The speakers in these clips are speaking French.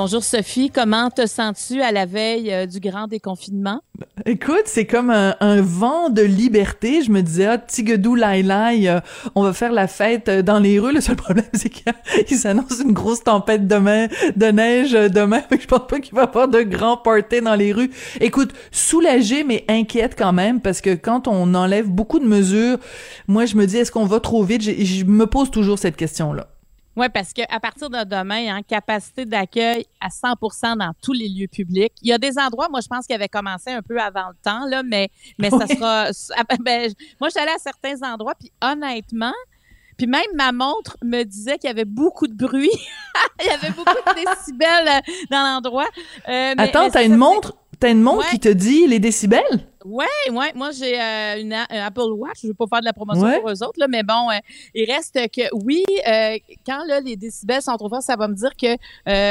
Bonjour Sophie, comment te sens-tu à la veille euh, du grand déconfinement? Écoute, c'est comme un, vent de liberté. Je me disais, ah, Tigedou Lailai, euh, on va faire la fête euh, dans les rues. Le seul problème, c'est qu'il s'annonce une grosse tempête demain, de neige demain. Je pense pas qu'il va y avoir de grands parties dans les rues. Écoute, soulagé, mais inquiète quand même, parce que quand on enlève beaucoup de mesures, moi, je me dis, est-ce qu'on va trop vite? je me pose toujours cette question-là. Oui, parce qu'à partir de demain, hein, capacité d'accueil à 100% dans tous les lieux publics. Il y a des endroits, moi, je pense qu'il avait commencé un peu avant le temps, là, mais, mais ça sera. Ben, moi, j'allais à certains endroits, puis honnêtement, puis même ma montre me disait qu'il y avait beaucoup de bruit. Il y avait beaucoup de décibels euh, dans l'endroit. Euh, Attends, t'as une montre? T'as une montre qui te dit les décibels? Ouais, ouais. Moi, j'ai euh, une Apple Watch. Je veux pas faire de la promotion pour eux autres, là, mais bon, euh, il reste que oui, euh, quand là, les décibels sont trop forts, ça va me dire que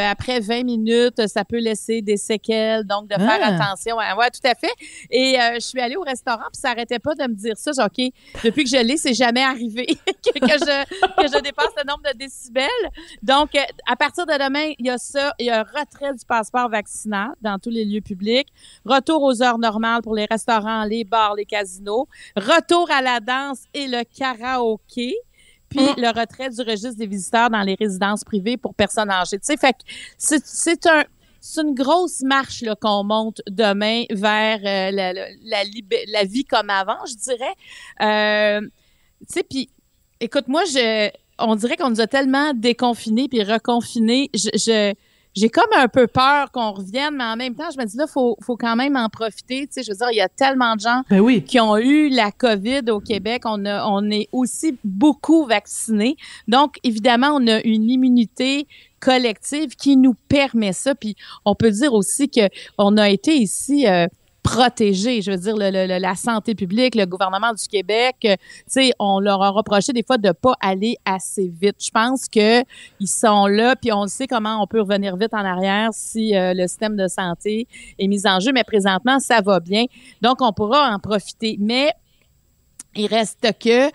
après 20 minutes, ça peut laisser des séquelles. Donc, de faire ah. attention. Ouais, tout à fait. Et je suis allée au restaurant, puis ça arrêtait pas de me dire ça. Genre, OK, depuis que je l'ai, c'est jamais arrivé que, je, que je dépasse le nombre de décibels. Donc, à partir de demain, il y a ça. Il y a un retrait du passeport vaccinal dans tous les lieux publics. Retour aux heures normales pour les restaurants restaurants, les bars, les casinos. Retour à la danse et le karaoké puis mm. le retrait du registre des visiteurs dans les résidences privées pour personnes âgées. Tu sais, fait c'est un c'est une grosse marche qu'on monte demain vers euh, la, la, la, vie comme avant, je dirais. Euh, tu sais, puis écoute, moi, je, on dirait qu'on nous a tellement déconfinés puis reconfinés. Je, je, j'ai comme un peu peur qu'on revienne, mais en même temps, je me dis là, faut, faut quand même en profiter. Tu sais, je veux dire, il y a tellement de gens ben qui ont eu la COVID au Québec. On a, on est aussi beaucoup vaccinés. Donc, évidemment, on a une immunité collective qui nous permet ça. Puis, on peut dire aussi que on a été ici. Euh, protéger. Je veux dire, le, la santé publique, le gouvernement du Québec, euh, tu sais, on leur a reproché des fois de pas aller assez vite. Je pense que ils sont là, puis on sait comment on peut revenir vite en arrière si euh, le système de santé est mis en jeu. Mais présentement, ça va bien, donc on pourra en profiter. Mais il reste que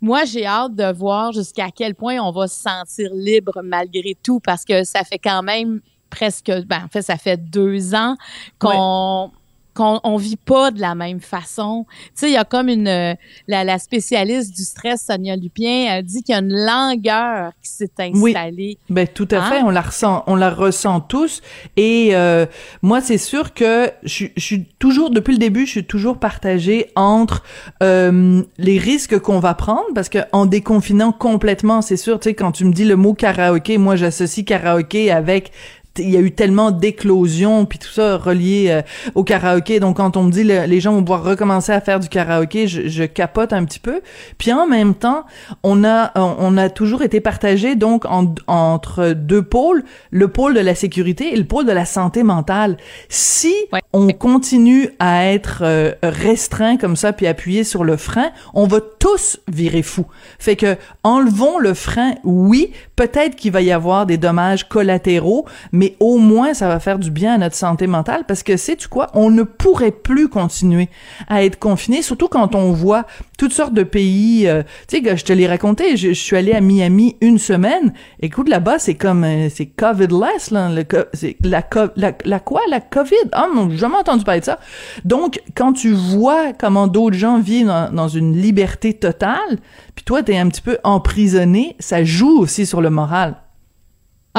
moi, j'ai hâte de voir jusqu'à quel point on va se sentir libre malgré tout, parce que ça fait quand même presque, ben, en fait, ça fait deux ans qu'on qu'on on vit pas de la même façon. Tu sais, il y a comme une la, spécialiste du stress Sonia Lupien a dit qu'il y a une langueur qui s'est installée. Oui. Ben tout à fait, hein? on la ressent, on la ressent tous. Et euh, moi, c'est sûr que je, suis toujours depuis le début, je suis toujours partagée entre euh, les risques qu'on va prendre parce que en déconfinant complètement, c'est sûr, tu sais, quand tu me dis le mot karaoké, moi j'associe karaoké avec il y a eu tellement d'éclosions puis tout ça relié euh, au karaoké. Donc quand on me dit les gens vont pouvoir recommencer à faire du karaoké, je, je, capote un petit peu. Puis en même temps, on a on a toujours été partagé donc entre deux pôles, le pôle de la sécurité et le pôle de la santé mentale. Si on continue à être euh, restreint comme ça puis appuyer sur le frein, on va tous virer fou. Fait que enlevons le frein, oui, peut-être qu'il va y avoir des dommages collatéraux, mais au moins ça va faire du bien à notre santé mentale parce que c'est tu quoi, on ne pourrait plus continuer à être confiné, surtout quand on voit toutes sortes de pays. Euh, tu sais, je te l'ai raconté, je, suis allé à Miami une semaine. Écoute, là-bas c'est comme euh, c'est COVID-less là, c'est la, la, la quoi, la COVID? Ah oh, j'ai jamais entendu parler de ça. Donc quand tu vois comment d'autres gens vivent dans, dans une liberté totale, puis toi t'es un petit peu emprisonné, ça joue aussi sur le moral.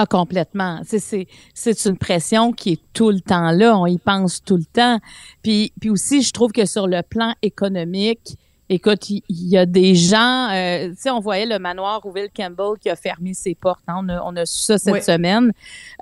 Ah, complètement. C'est, une pression qui est tout le temps là. On y pense tout le temps. Puis, puis aussi, je trouve que sur le plan économique, Écoute, il y, a des gens, euh, tu sais, on voyait le manoir Rouville Campbell qui a fermé ses portes. Hein. On, a, on, a, su ça cette semaine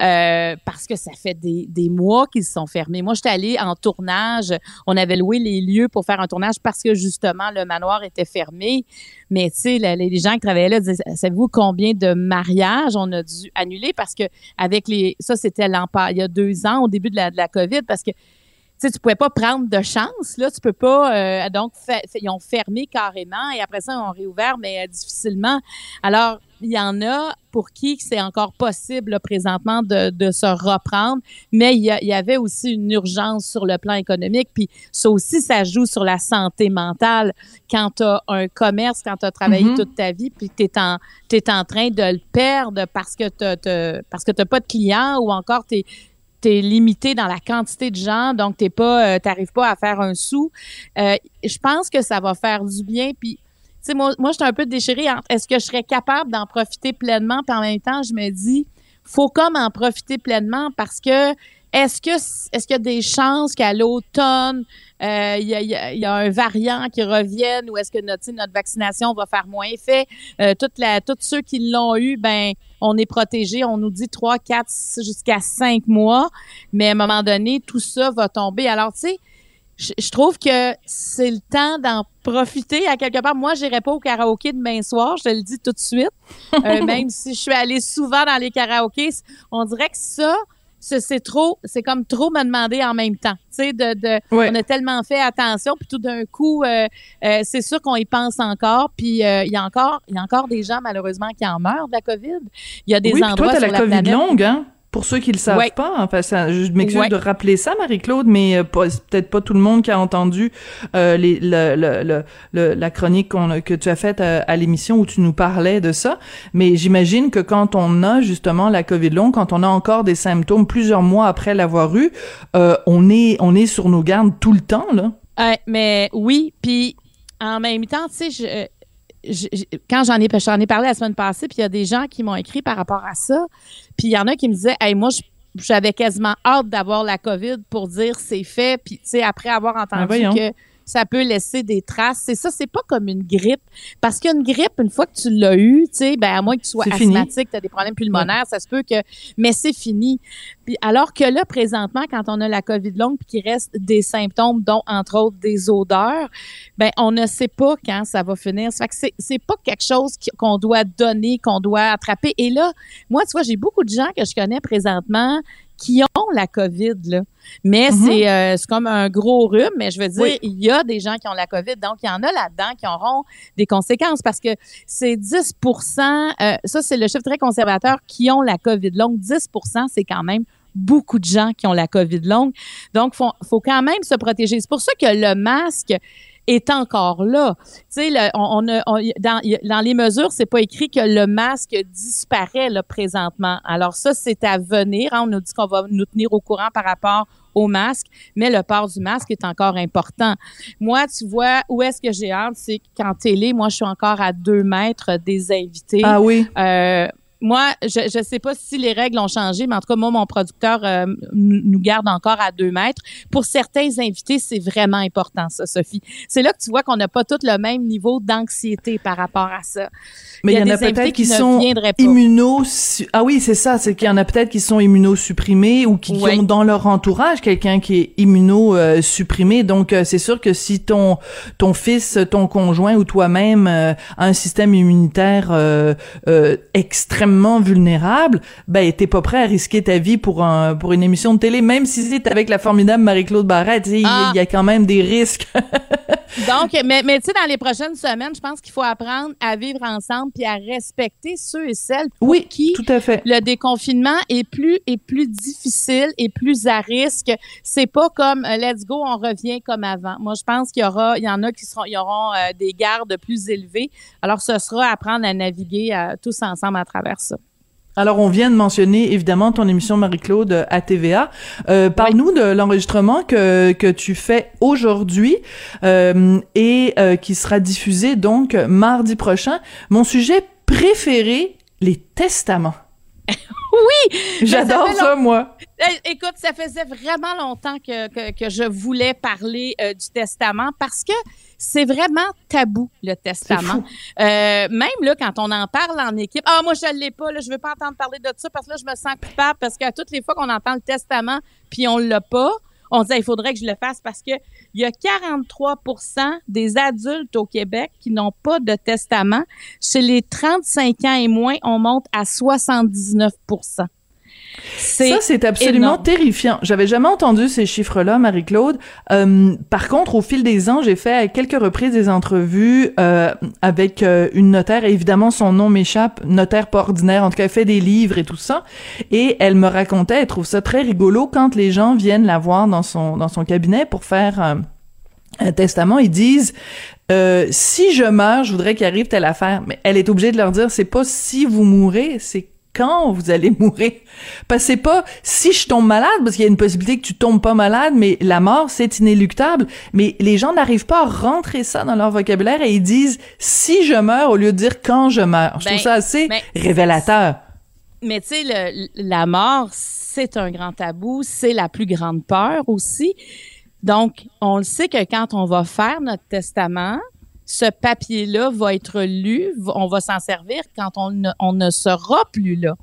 euh, parce que ça fait des, des mois qu'ils se sont fermés. Moi, j'étais allée en tournage. On avait loué les lieux pour faire un tournage parce que justement le manoir était fermé. Mais tu sais, les gens qui travaillaient là disaient, savez-vous combien de mariages on a dû annuler? Parce que avec les, ça c'était il y a deux ans au début de la, de la COVID parce que sais, tu pouvais pas prendre de chance, là, tu peux pas, euh, donc, ils ont fermé carrément et après ça, ils ont réouvert, mais euh, difficilement. Alors, il y en a pour qui c'est encore possible présentement de, de, se reprendre, mais il y, avait aussi une urgence sur le plan économique, puis ça aussi, ça joue sur la santé mentale. Quand tu as un commerce, quand tu as travaillé mm-hmm. toute ta vie, puis tu es en, es en train de le perdre parce que tu parce que pas de clients ou encore tu es limité dans la quantité de gens, donc t'es pas, euh, t'arrives pas à faire un sou. Euh, je pense que ça va faire du bien. Puis moi, moi je suis un peu déchirée est-ce que je serais capable d'en profiter pleinement, puis en même temps, je me dis, faut comme en profiter pleinement parce que est-ce que est-ce qu'il y a des chances qu'à l'automne, euh, il y, a, un variant qui revienne ou est-ce que notre, notre vaccination va faire moins effet? Euh, la, tous ceux qui l'ont eu, ben on est protégé. On nous dit trois, quatre, jusqu'à cinq mois, mais à un moment donné, tout ça va tomber. Alors, tu sais, je, trouve que c'est le temps d'en profiter à quelque part. Moi, j'irai pas au karaoké demain soir, je te le dis tout de suite. Euh, même si je suis allée souvent dans les karaokés, on dirait que ça, c'est trop, c'est comme trop me demander en même temps. Tu sais, de, de on a tellement fait attention, puis tout d'un coup, euh, euh, c'est sûr qu'on y pense encore. Puis il y a encore, il y a encore des gens malheureusement qui en meurent de la COVID. Il y a des oui, endroits toi, sur la, la COVID planète. longue, hein? Pour ceux qui le savent pas, enfin, ça, je m'excuse de rappeler ça, Marie-Claude, mais euh, peut-être pas tout le monde qui a entendu euh, les, le, le, le, la chronique que tu as faite à, à l'émission où tu nous parlais de ça. Mais j'imagine que quand on a justement la COVID longue, quand on a encore des symptômes plusieurs mois après l'avoir eu, euh, on est on est sur nos gardes tout le temps là. mais oui, puis en même temps, tu sais, je quand j'en ai, j'en ai parlé la semaine passée, puis il y a des gens qui m'ont écrit par rapport à ça. Puis il y en a qui me disaient, hey, moi, j'avais quasiment hâte d'avoir la COVID pour dire c'est fait. Puis, tu sais, après avoir entendu ah, que ça peut laisser des traces. C'est ça, c'est pas comme une grippe. Parce qu'une grippe, une fois que tu l'as eu, tu sais, ben, à moins que tu sois asthmatique, tu as des problèmes pulmonaires, ça se peut que, mais c'est fini. Puis, alors que là, présentement, quand on a la COVID longue puis qu'il reste des symptômes, dont, entre autres, des odeurs, ben, on ne sait pas quand ça va finir. Ça fait que c'est, c'est pas quelque chose qu'on doit donner, qu'on doit attraper. Et là, moi, tu vois, j'ai beaucoup de gens que je connais présentement qui ont la COVID, là. Mais mhm. c'est euh, c'est comme un gros rhume, mais je veux dire, il y a des gens qui ont la COVID, donc il y en a là-dedans qui auront des conséquences parce que c'est 10% euh, ça c'est le chiffre très conservateur, qui ont la COVID longue. 10% c'est quand même beaucoup de gens qui ont la COVID longue. Donc, faut, faut quand même se protéger. C'est pour ça que le masque, est encore là. Tu sais, on, on, dans, dans, les mesures, c'est pas écrit que le masque disparaît là présentement. Alors ça, c'est à venir. Hein. On nous dit qu'on va nous tenir au courant par rapport au masque, mais le port du masque est encore important. Moi, tu vois, où est-ce que j'ai hâte, c'est qu'en télé, moi, je suis encore à deux mètres des invités. Ah oui. Euh, moi, je ne sais pas si les règles ont changé, mais en tout cas, moi, mon producteur euh, nous garde encore à deux mètres. Pour certains invités, c'est vraiment important, ça, Sophie. C'est là que tu vois qu'on n'a pas tout le même niveau d'anxiété par rapport à ça. Mais il y, en a peut-être qui, sont immuno... Ah oui, c'est ça, c'est qu'il y en a peut-être qui sont immunosupprimés ou qui, ont dans leur entourage quelqu'un qui est immunosupprimé. Donc, euh, c'est sûr que si ton ton fils, ton conjoint ou toi-même euh, a un système immunitaire extrêmement vulnérable, ben t'es pas prêt à risquer ta vie pour un pour une émission de télé, même si c'est avec la formidable Marie-Claude Barrette. Il ah. y, a quand même des risques. Donc, mais, mais tu sais, dans les prochaines semaines, je pense qu'il faut apprendre à vivre ensemble puis à respecter ceux et celles pour oui, qui tout à fait. le déconfinement est plus est plus difficile et plus à risque. C'est pas comme euh, let's go, on revient comme avant. Moi, je pense qu'il y aura, il y en a qui seront, il y auront euh, des gardes plus élevés. Alors, ce sera apprendre à naviguer euh, tous ensemble à travers Alors, on vient de mentionner évidemment ton émission Marie-Claude à TVA. Euh, Parle-nous de l'enregistrement que, que tu fais aujourd'hui euh, et euh, qui sera diffusé donc mardi prochain. Mon sujet préféré, les testaments. oui! J'adore ça, moi. Eh, écoute, ça faisait vraiment longtemps que, que, que je voulais parler euh, du testament parce que c'est vraiment tabou, le testament. Euh, même là, quand on en parle en équipe, ah, moi, je ne l'ai pas, là, je veux pas entendre parler de ça parce que là, je me sens coupable parce qu'à toutes les fois qu'on entend le testament puis on l'a pas, on dit, il faudrait que je le fasse parce que il y a 43% des adultes au Québec qui n'ont pas de testament. Chez les 35 ans et moins, on monte à 79 Ça, c'est absolument terrifiant. J'avais jamais entendu ces chiffres-là, Marie-Claude. Euh, par contre, au fil des ans, j'ai fait à quelques reprises des entrevues euh, avec euh, une notaire. Et évidemment, son nom m'échappe. Notaire pas ordinaire. En tout cas, elle fait des livres et tout ça. Et elle me racontait, elle trouve ça très rigolo quand les gens viennent la voir dans son dans son cabinet pour faire un testament, ils disent euh, si je meurs, je voudrais qu'il arrive telle affaire. Mais elle est obligée de leur dire c'est pas si vous mourrez, c'est quand vous allez mourir. Parce que c'est pas si je tombe malade, parce qu'il y a une possibilité que tu tombes pas malade, mais la mort, c'est inéluctable. Mais les gens n'arrivent pas à rentrer ça dans leur vocabulaire et ils disent si je meurs au lieu de dire quand je meurs. Je trouve ben, ça assez révélateur. Mais tu sais, la mort, c'est un grand tabou, c'est la plus grande peur aussi. Donc, on le sait que quand on va faire notre testament, ce papier-là va être lu, on va s'en servir quand on ne, sera plus là.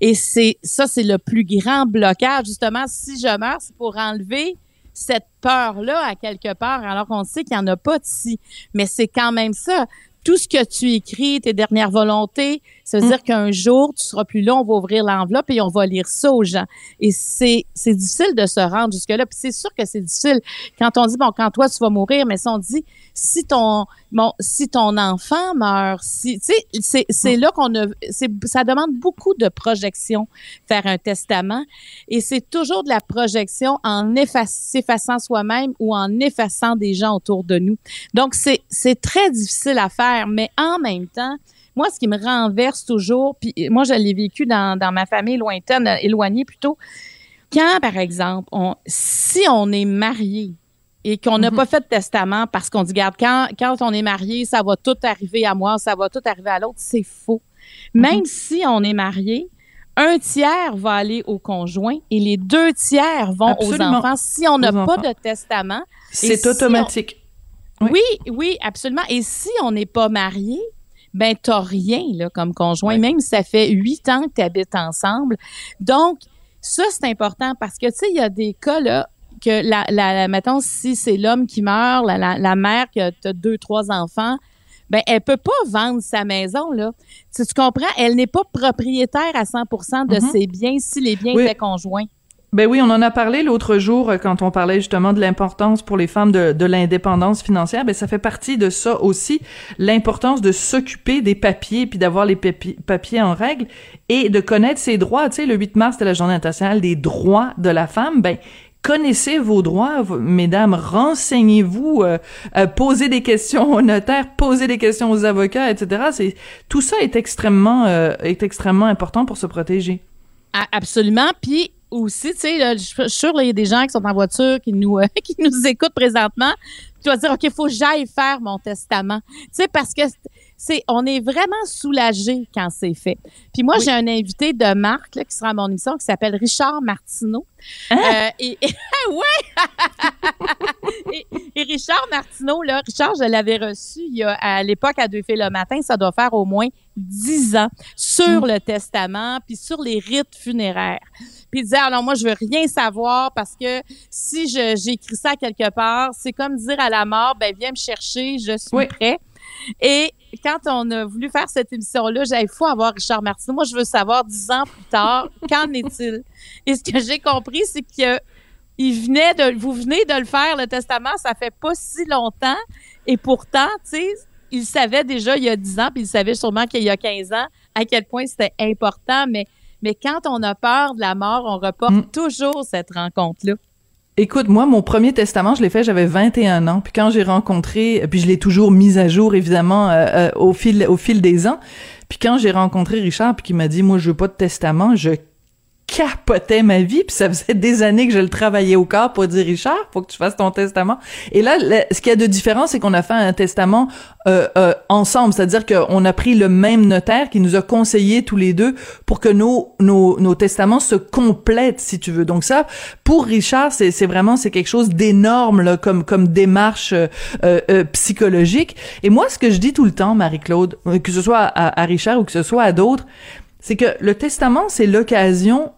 Et c'est ça, c'est le plus grand blocage. Justement, si je meurs, c'est pour enlever cette peur-là à quelque part, alors qu'on sait qu'il n'y en a pas ici. Mais c'est quand même ça tout ce que tu écris, tes dernières volontés, ça veut mm. dire qu'un jour, tu seras plus là, on va ouvrir l'enveloppe et on va lire ça aux gens. Et c'est, c'est difficile de se rendre jusque-là. Puis c'est sûr que c'est difficile quand on dit, bon, quand toi, tu vas mourir, mais si on dit, si ton, bon, si ton enfant meurt, si, tu sais, c'est, c'est là qu'on a, c'est, ça demande beaucoup de projection, faire un testament. Et c'est toujours de la projection en effaçant soi-même ou en effaçant des gens autour de nous. Donc, c'est, c'est très difficile à faire, mais en même temps, moi, ce qui me renverse toujours, puis moi, je l'ai vécu dans, dans ma famille lointaine, éloignée plutôt, quand, par exemple, on, si on est marié et qu'on n'a mhm. pas fait de testament parce qu'on dit, regarde, quand, quand on est marié, ça va tout arriver à moi, ça va tout arriver à l'autre, c'est faux. Mhm. Même si on est marié, un tiers va aller au conjoint et les deux tiers vont aux enfants si on n'a pas de testament. C'est automatique. Oui. oui. absolument. Et si on n'est pas marié, ben t'as rien là comme conjoint, même si ça fait huit ans que tu habites ensemble. Donc, ça, c'est important parce que, tu sais, il y a des cas, là, que la, la, mettons, si c'est l'homme qui meurt, la, la, la mère qui a deux, trois enfants, ben elle peut pas vendre sa maison là. Tu, tu comprends? Elle n'est pas propriétaire à 100% de mm-hmm. ses biens si les biens étaient conjoints. Ben oui, on en a parlé l'autre jour euh, quand on parlait justement de l'importance pour les femmes de, de l'indépendance financière. Ben ça fait partie de ça aussi, l'importance de s'occuper des papiers puis d'avoir les papiers en règle et de connaître ses droits. Tu sais, le 8 mars, c'est la Journée internationale des droits de la femme. Ben connaissez vos droits, mesdames, renseignez-vous, euh, euh, posez des questions aux notaires, posez des questions aux avocats, etc. C'est tout ça est extrêmement est extrêmement important pour se protéger. Absolument. Puis aussi, tu sais, je suis sûre, il y a des gens qui sont en voiture, qui nous, qui nous écoutent présentement. Tu vas dire, OK, il faut que j'aille faire mon testament. Tu sais, parce que c'est, on est vraiment soulagé quand c'est fait. Puis moi, j'ai un invité de marque qui sera à mon émission qui s'appelle Richard Martineau. Hein? Euh, et, ouais! et, Richard Martineau, là, Richard, je l'avais reçu il y a, à l'époque à Deux filles le matin, ça doit faire au moins dix ans sur mm. le testament puis sur les rites funéraires. Puis il disait alors moi je veux rien savoir parce que si j'écris ça quelque part, c'est comme dire à la mort ben viens me chercher, je suis prêt. Et quand on a voulu faire cette émission-là, j'avais faut avoir Richard Martineau. Moi, je veux savoir dix ans plus tard, qu'en est-il? Et ce que j'ai compris, c'est que il venait de, vous venez de le faire, le testament, ça fait pas si longtemps. Et pourtant, tu sais, il savait déjà il y a dix ans, puis il savait sûrement qu'il y a 15 ans à quel point c'était important. Mais, mais quand on a peur de la mort, on reporte mm. toujours cette rencontre-là. Écoute, moi, mon premier testament, je l'ai fait, j'avais 21 ans. Puis quand j'ai rencontré, puis je l'ai toujours mis à jour, évidemment, euh, euh, au fil au fil des ans. Puis quand j'ai rencontré Richard, puis qui m'a dit, moi, je veux pas de testament, je capotais ma vie, puis ça faisait des années que je le travaillais au corps pour dire Richard, faut que tu fasses ton testament. Et là, ce qu'il y a de différent, c'est qu'on a fait un testament euh, euh, ensemble, c'est-à-dire qu'on a pris le même notaire qui nous a conseillé tous les deux pour que nos nos, nos testaments se complètent, si tu veux. Donc ça, pour Richard, c'est c'est vraiment c'est quelque chose d'énorme là, comme comme démarche euh, euh, psychologique. Et moi, ce que je dis tout le temps, Marie-Claude, que ce soit à, à Richard ou que ce soit à d'autres, c'est que le testament, c'est l'occasion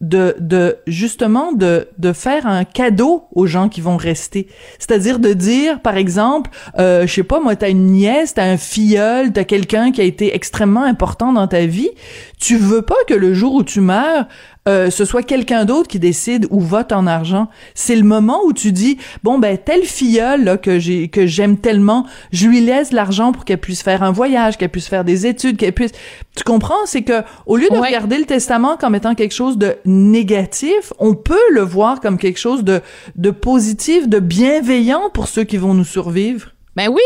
de, de justement de, faire un cadeau aux gens qui vont rester. C'est-à-dire de dire, par exemple, euh, je sais pas, moi, t'as une nièce, t'as un filleul, t'as quelqu'un qui a été extrêmement important dans ta vie. Tu veux pas que le jour où tu meurs, euh, ce soit quelqu'un d'autre qui décide ou vote en argent? C'est le moment où tu dis bon ben telle filleule là, que j'ai que j'aime tellement, je lui laisse l'argent pour qu'elle puisse faire un voyage, qu'elle puisse faire des études, qu'elle puisse. Tu comprends? C'est que au lieu de regarder le testament comme étant quelque chose de négatif, on peut le voir comme quelque chose de de positif, de bienveillant pour ceux qui vont nous survivre. Ben oui,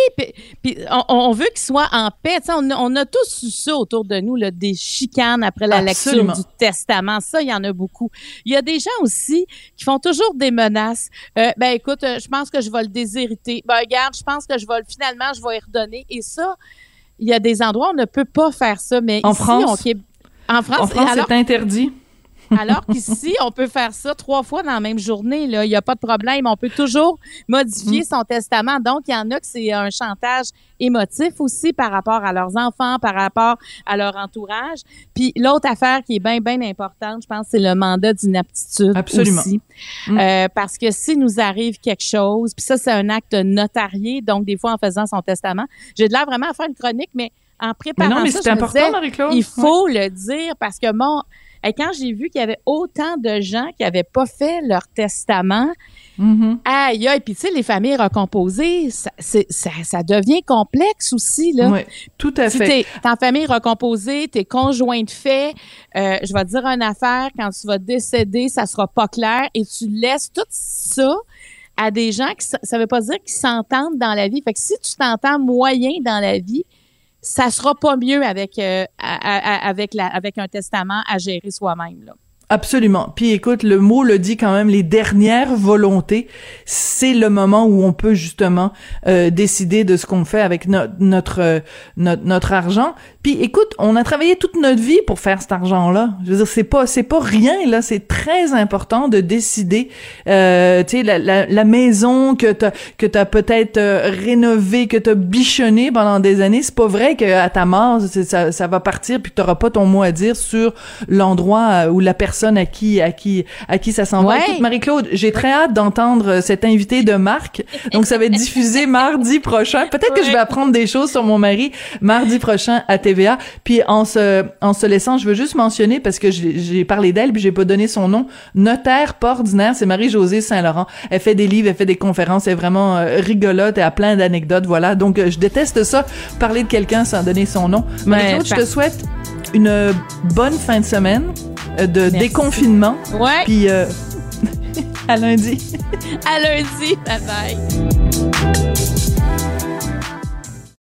puis, on, veut qu'ils soient en paix. On, on, a tous eu ça autour de nous, là, des chicanes après la lecture du testament. Ça, il y en a beaucoup. Il y a des gens aussi qui font toujours des menaces. Euh, ben écoute, euh, je pense que je vais le déshériter. Ben regarde, je pense que je vais finalement, je vais y redonner. Et ça, il y a des endroits où on ne peut pas faire ça. Mais en ici, France, on, en France, en France c'est interdit. Alors qu'ici, on peut faire ça trois fois dans la même journée. Là. Il n'y a pas de problème. On peut toujours modifier son testament. Donc, il y en a que c'est un chantage émotif aussi par rapport à leurs enfants, par rapport à leur entourage. Puis l'autre affaire qui est bien, bien importante, je pense, c'est le mandat d'inaptitude Absolument. aussi. Mm. Euh, parce que si nous arrive quelque chose, puis ça, c'est un acte notarié, donc des fois en faisant son testament, j'ai de l'air vraiment à faire une chronique, mais en préparant mais non, mais ça, c'est important, Marie-Claude. Il faut le dire parce que mon et quand j'ai vu qu'il y avait autant de gens qui n'avaient pas fait leur testament, mm-hmm. aïe, aïe, puis tu sais, les familles recomposées, ça, ça, devient complexe aussi, là. Oui, tout à fait. Si t'es en famille recomposée, t'es conjoint de fait, euh, je vais te dire une affaire, quand tu vas décéder, ça sera pas clair, et tu laisses tout ça à des gens qui, ça veut pas dire qu'ils s'entendent dans la vie. Fait que si tu t'entends moyen dans la vie, ça sera pas mieux avec euh, avec la avec un testament à gérer soi-même là. Absolument. Puis écoute, le mot le dit quand même, les dernières volontés, c'est le moment où on peut justement euh, décider de ce qu'on fait avec notre, euh, notre notre argent. Puis écoute, on a travaillé toute notre vie pour faire cet argent-là. Je veux dire, c'est pas c'est pas rien là, c'est très important de décider. Euh, tu sais, la, la, la, maison que t'as que t'as peut-être euh, rénovée, que t'as bichonnée pendant des années, c'est pas vrai qu'à ta mort ça, ça va partir puis t'auras pas ton mot à dire sur l'endroit où la personne à qui à qui à qui ça s'envoie. Écoute, Marie-Claude, j'ai très hâte d'entendre euh, cet invité de Marc. Donc ça va être diffusé mardi prochain. Peut-être que je vais apprendre des choses sur mon mari mardi prochain à TVA. Puis en se en se laissant, je veux juste mentionner parce que j'ai parlé d'elle puis j'ai pas donné son nom. Notaire pas ordinaire, c'est Marie-Josée Saint-Laurent. Elle fait des livres, elle fait des conférences, elle est vraiment euh, rigolote et a plein d'anecdotes, voilà. Donc euh, je déteste ça parler de quelqu'un sans donner son nom. Marie-Claude, je te souhaite une bonne fin de semaine de déconfinement. Ouais. Puis euh, à lundi. à lundi. Bye bye.